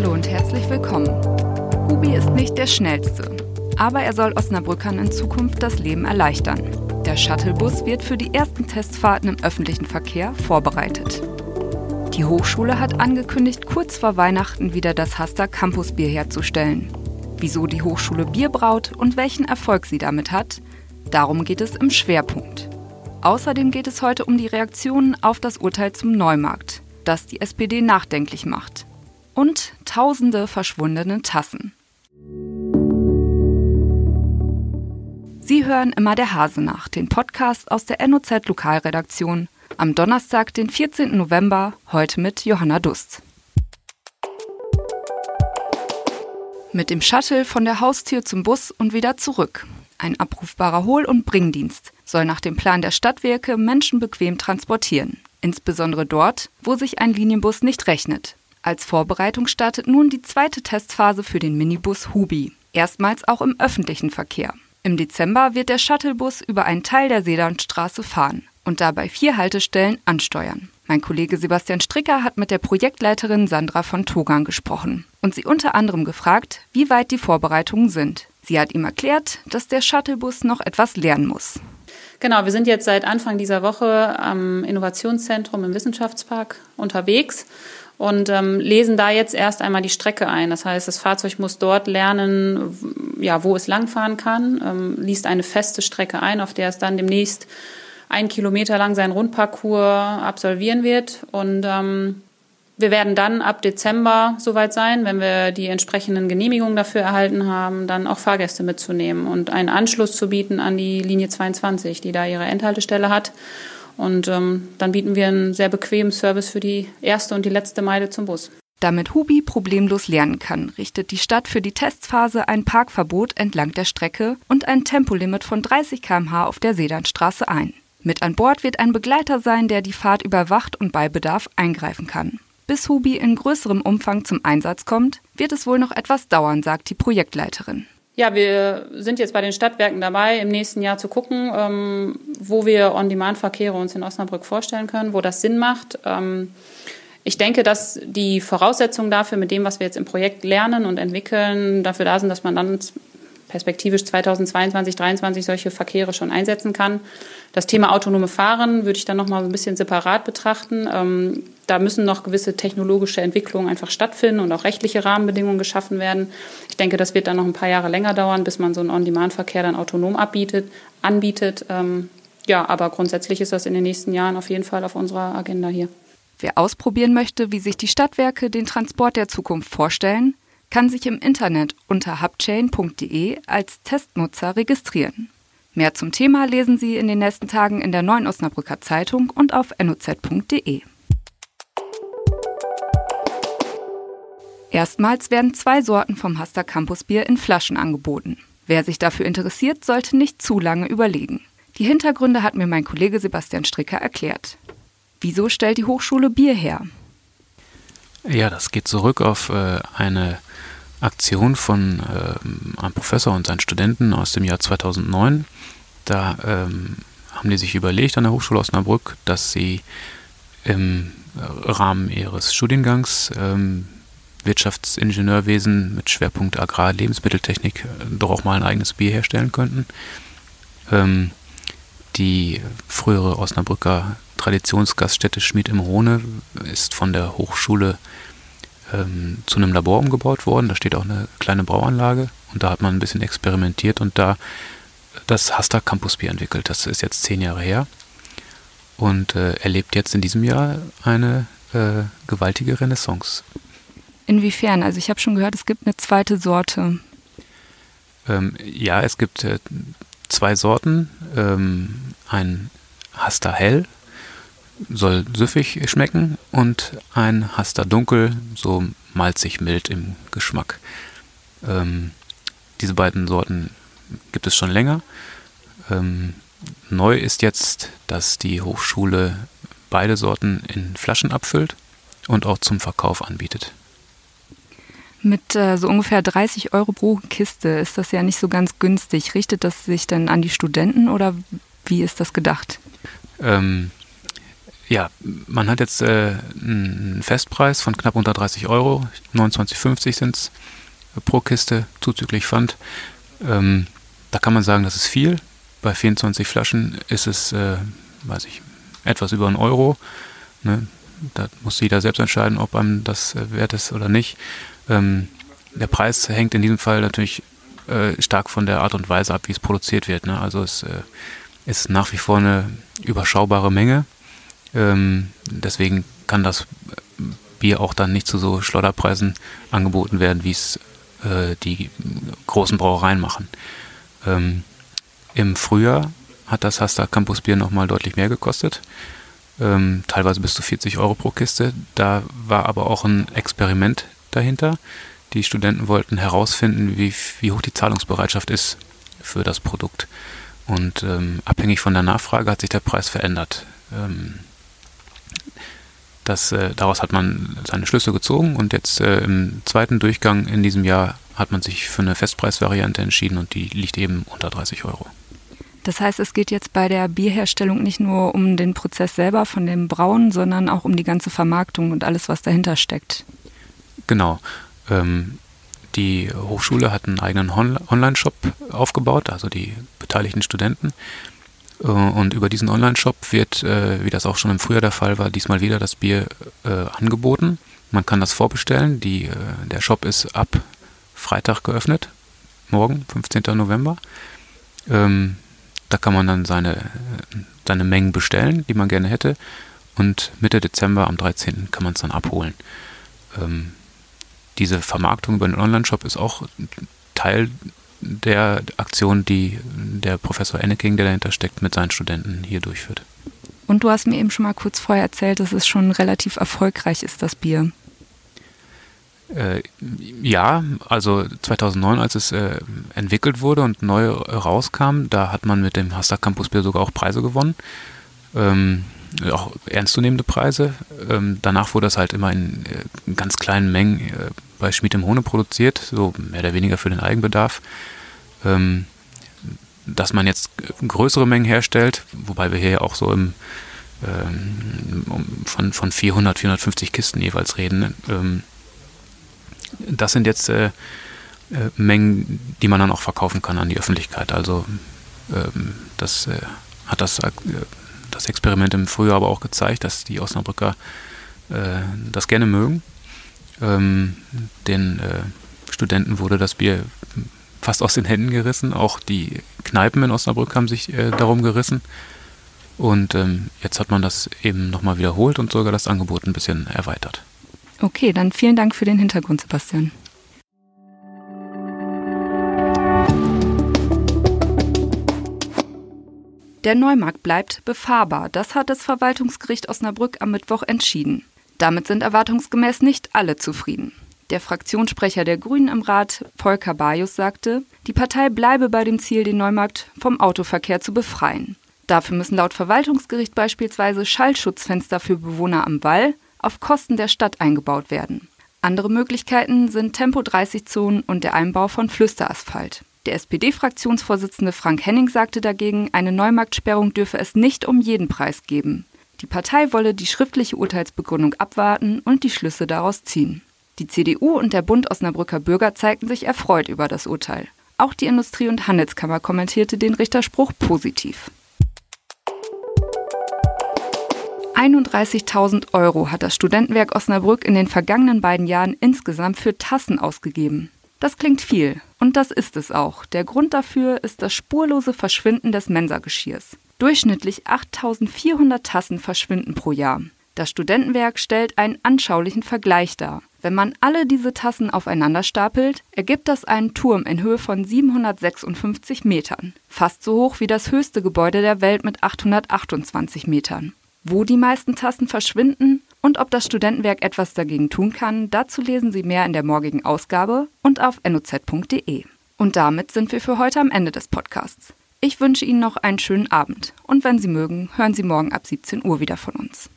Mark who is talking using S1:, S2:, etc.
S1: Hallo und herzlich willkommen. Hubi ist nicht der schnellste, aber er soll Osnabrückern in Zukunft das Leben erleichtern. Der Shuttlebus wird für die ersten Testfahrten im öffentlichen Verkehr vorbereitet. Die Hochschule hat angekündigt, kurz vor Weihnachten wieder das Haster Campusbier herzustellen. Wieso die Hochschule Bier braut und welchen Erfolg sie damit hat, darum geht es im Schwerpunkt. Außerdem geht es heute um die Reaktionen auf das Urteil zum Neumarkt, das die SPD nachdenklich macht. Und tausende verschwundene Tassen. Sie hören immer der Hase nach, den Podcast aus der NOZ Lokalredaktion. Am Donnerstag, den 14. November, heute mit Johanna Dust. Mit dem Shuttle von der Haustür zum Bus und wieder zurück. Ein abrufbarer Hohl- und Bringdienst soll nach dem Plan der Stadtwerke Menschen bequem transportieren. Insbesondere dort, wo sich ein Linienbus nicht rechnet. Als Vorbereitung startet nun die zweite Testphase für den Minibus Hubi. Erstmals auch im öffentlichen Verkehr. Im Dezember wird der Shuttlebus über einen Teil der Sedanstraße fahren und dabei vier Haltestellen ansteuern. Mein Kollege Sebastian Stricker hat mit der Projektleiterin Sandra von Togan gesprochen und sie unter anderem gefragt, wie weit die Vorbereitungen sind. Sie hat ihm erklärt, dass der Shuttlebus noch etwas lernen muss.
S2: Genau, wir sind jetzt seit Anfang dieser Woche am Innovationszentrum im Wissenschaftspark unterwegs und ähm, lesen da jetzt erst einmal die Strecke ein. Das heißt, das Fahrzeug muss dort lernen, ja, wo es langfahren kann, ähm, liest eine feste Strecke ein, auf der es dann demnächst ein Kilometer lang seinen Rundparcours absolvieren wird. Und ähm, wir werden dann ab Dezember soweit sein, wenn wir die entsprechenden Genehmigungen dafür erhalten haben, dann auch Fahrgäste mitzunehmen und einen Anschluss zu bieten an die Linie 22, die da ihre Endhaltestelle hat und ähm, dann bieten wir einen sehr bequemen Service für die erste und die letzte Meile zum Bus.
S1: Damit Hubi problemlos lernen kann, richtet die Stadt für die Testphase ein Parkverbot entlang der Strecke und ein Tempolimit von 30 km/h auf der Sedanstraße ein. Mit an Bord wird ein Begleiter sein, der die Fahrt überwacht und bei Bedarf eingreifen kann. Bis Hubi in größerem Umfang zum Einsatz kommt, wird es wohl noch etwas dauern, sagt die Projektleiterin.
S2: Ja, wir sind jetzt bei den Stadtwerken dabei, im nächsten Jahr zu gucken, ähm, wo wir On-Demand-Verkehre uns in Osnabrück vorstellen können, wo das Sinn macht. Ähm, ich denke, dass die Voraussetzungen dafür, mit dem, was wir jetzt im Projekt lernen und entwickeln, dafür da sind, dass man dann perspektivisch 2022, 2023 solche Verkehre schon einsetzen kann. Das Thema autonome Fahren würde ich dann noch mal ein bisschen separat betrachten. Ähm, da müssen noch gewisse technologische Entwicklungen einfach stattfinden und auch rechtliche Rahmenbedingungen geschaffen werden. Ich denke, das wird dann noch ein paar Jahre länger dauern, bis man so einen On-Demand-Verkehr dann autonom abbietet, anbietet. Ähm, ja, aber grundsätzlich ist das in den nächsten Jahren auf jeden Fall auf unserer Agenda hier.
S1: Wer ausprobieren möchte, wie sich die Stadtwerke den Transport der Zukunft vorstellen, kann sich im Internet unter hubchain.de als Testnutzer registrieren. Mehr zum Thema lesen Sie in den nächsten Tagen in der Neuen Osnabrücker Zeitung und auf noz.de. Erstmals werden zwei Sorten vom Haster Campusbier in Flaschen angeboten. Wer sich dafür interessiert, sollte nicht zu lange überlegen. Die Hintergründe hat mir mein Kollege Sebastian Stricker erklärt. Wieso stellt die Hochschule Bier her?
S3: Ja, das geht zurück auf äh, eine Aktion von äh, einem Professor und seinen Studenten aus dem Jahr 2009. Da ähm, haben die sich überlegt an der Hochschule Osnabrück, dass sie im Rahmen ihres Studiengangs ähm, Wirtschaftsingenieurwesen mit Schwerpunkt Agrar- Lebensmitteltechnik äh, doch auch mal ein eigenes Bier herstellen könnten. Ähm, die frühere Osnabrücker Traditionsgaststätte Schmied im Rhone ist von der Hochschule ähm, zu einem Labor umgebaut worden. Da steht auch eine kleine Brauanlage und da hat man ein bisschen experimentiert und da das Hasta Campus Bier entwickelt. Das ist jetzt zehn Jahre her und äh, erlebt jetzt in diesem Jahr eine äh, gewaltige Renaissance.
S1: Inwiefern? Also ich habe schon gehört, es gibt eine zweite Sorte.
S3: Ähm, ja, es gibt äh, zwei Sorten. Ähm, ein Hasta Hell soll süffig schmecken und ein Hasta Dunkel, so malzig mild im Geschmack. Ähm, diese beiden Sorten gibt es schon länger. Ähm, neu ist jetzt, dass die Hochschule beide Sorten in Flaschen abfüllt und auch zum Verkauf anbietet.
S1: Mit äh, so ungefähr 30 Euro pro Kiste ist das ja nicht so ganz günstig. Richtet das sich denn an die Studenten oder wie ist das gedacht?
S3: Ähm, ja, man hat jetzt äh, einen Festpreis von knapp unter 30 Euro, 29,50 sind es pro Kiste, zuzüglich Pfand. Ähm, da kann man sagen, das ist viel. Bei 24 Flaschen ist es, äh, weiß ich, etwas über einen Euro. Ne? Da muss jeder selbst entscheiden, ob einem das äh, wert ist oder nicht. Ähm, der Preis hängt in diesem Fall natürlich äh, stark von der Art und Weise ab, wie es produziert wird. Ne? Also es äh, ist nach wie vor eine überschaubare Menge. Ähm, deswegen kann das Bier auch dann nicht zu so Schleuderpreisen angeboten werden, wie es äh, die großen Brauereien machen. Ähm, Im Frühjahr hat das Hasta Campus Bier nochmal deutlich mehr gekostet. Ähm, teilweise bis zu 40 Euro pro Kiste. Da war aber auch ein Experiment dahinter. Die Studenten wollten herausfinden, wie, wie hoch die Zahlungsbereitschaft ist für das Produkt. Und ähm, abhängig von der Nachfrage hat sich der Preis verändert. Ähm, das, äh, daraus hat man seine Schlüsse gezogen und jetzt äh, im zweiten Durchgang in diesem Jahr hat man sich für eine Festpreisvariante entschieden und die liegt eben unter 30 Euro.
S1: Das heißt, es geht jetzt bei der Bierherstellung nicht nur um den Prozess selber von dem Brauen, sondern auch um die ganze Vermarktung und alles, was dahinter steckt.
S3: Genau. Ähm, die Hochschule hat einen eigenen Online-Shop aufgebaut, also die beteiligten Studenten. Äh, und über diesen Online-Shop wird, äh, wie das auch schon im Frühjahr der Fall war, diesmal wieder das Bier äh, angeboten. Man kann das vorbestellen. Die, der Shop ist ab Freitag geöffnet, morgen, 15. November. Ähm, da kann man dann seine, seine Mengen bestellen, die man gerne hätte. Und Mitte Dezember, am 13. kann man es dann abholen. Ähm, diese Vermarktung über den Online-Shop ist auch Teil der Aktion, die der Professor Enneking, der dahinter steckt, mit seinen Studenten hier durchführt.
S1: Und du hast mir eben schon mal kurz vorher erzählt, dass es schon relativ erfolgreich ist, das Bier.
S3: Äh, ja, also 2009, als es äh, entwickelt wurde und neu rauskam, da hat man mit dem Hasta Campus Bier sogar auch Preise gewonnen. Ähm, auch ernstzunehmende Preise. Ähm, danach wurde das halt immer in, äh, in ganz kleinen Mengen äh, bei Schmied im Hohne produziert, so mehr oder weniger für den Eigenbedarf. Ähm, dass man jetzt größere Mengen herstellt, wobei wir hier ja auch so im, ähm, von, von 400, 450 Kisten jeweils reden. Ähm, das sind jetzt äh, äh, Mengen, die man dann auch verkaufen kann an die Öffentlichkeit. Also ähm, das äh, hat das, äh, das Experiment im Frühjahr aber auch gezeigt, dass die Osnabrücker äh, das gerne mögen ähm, den äh, Studenten wurde das Bier fast aus den Händen gerissen. Auch die Kneipen in Osnabrück haben sich äh, darum gerissen. Und ähm, jetzt hat man das eben nochmal wiederholt und sogar das Angebot ein bisschen erweitert.
S1: Okay, dann vielen Dank für den Hintergrund, Sebastian. Der Neumarkt bleibt befahrbar. Das hat das Verwaltungsgericht Osnabrück am Mittwoch entschieden. Damit sind erwartungsgemäß nicht alle zufrieden. Der Fraktionssprecher der Grünen im Rat, Volker Bajus, sagte, die Partei bleibe bei dem Ziel, den Neumarkt vom Autoverkehr zu befreien. Dafür müssen laut Verwaltungsgericht beispielsweise Schallschutzfenster für Bewohner am Wall auf Kosten der Stadt eingebaut werden. Andere Möglichkeiten sind Tempo-30-Zonen und der Einbau von Flüsterasphalt. Der SPD-Fraktionsvorsitzende Frank Henning sagte dagegen, eine Neumarktsperrung dürfe es nicht um jeden Preis geben. Die Partei wolle die schriftliche Urteilsbegründung abwarten und die Schlüsse daraus ziehen. Die CDU und der Bund Osnabrücker Bürger zeigten sich erfreut über das Urteil. Auch die Industrie- und Handelskammer kommentierte den Richterspruch positiv. 31.000 Euro hat das Studentenwerk Osnabrück in den vergangenen beiden Jahren insgesamt für Tassen ausgegeben. Das klingt viel, und das ist es auch. Der Grund dafür ist das spurlose Verschwinden des Mensageschirrs. Durchschnittlich 8400 Tassen verschwinden pro Jahr. Das Studentenwerk stellt einen anschaulichen Vergleich dar. Wenn man alle diese Tassen aufeinander stapelt, ergibt das einen Turm in Höhe von 756 Metern, fast so hoch wie das höchste Gebäude der Welt mit 828 Metern. Wo die meisten Tassen verschwinden und ob das Studentenwerk etwas dagegen tun kann, dazu lesen Sie mehr in der morgigen Ausgabe und auf noz.de. Und damit sind wir für heute am Ende des Podcasts. Ich wünsche Ihnen noch einen schönen Abend und wenn Sie mögen, hören Sie morgen ab 17 Uhr wieder von uns.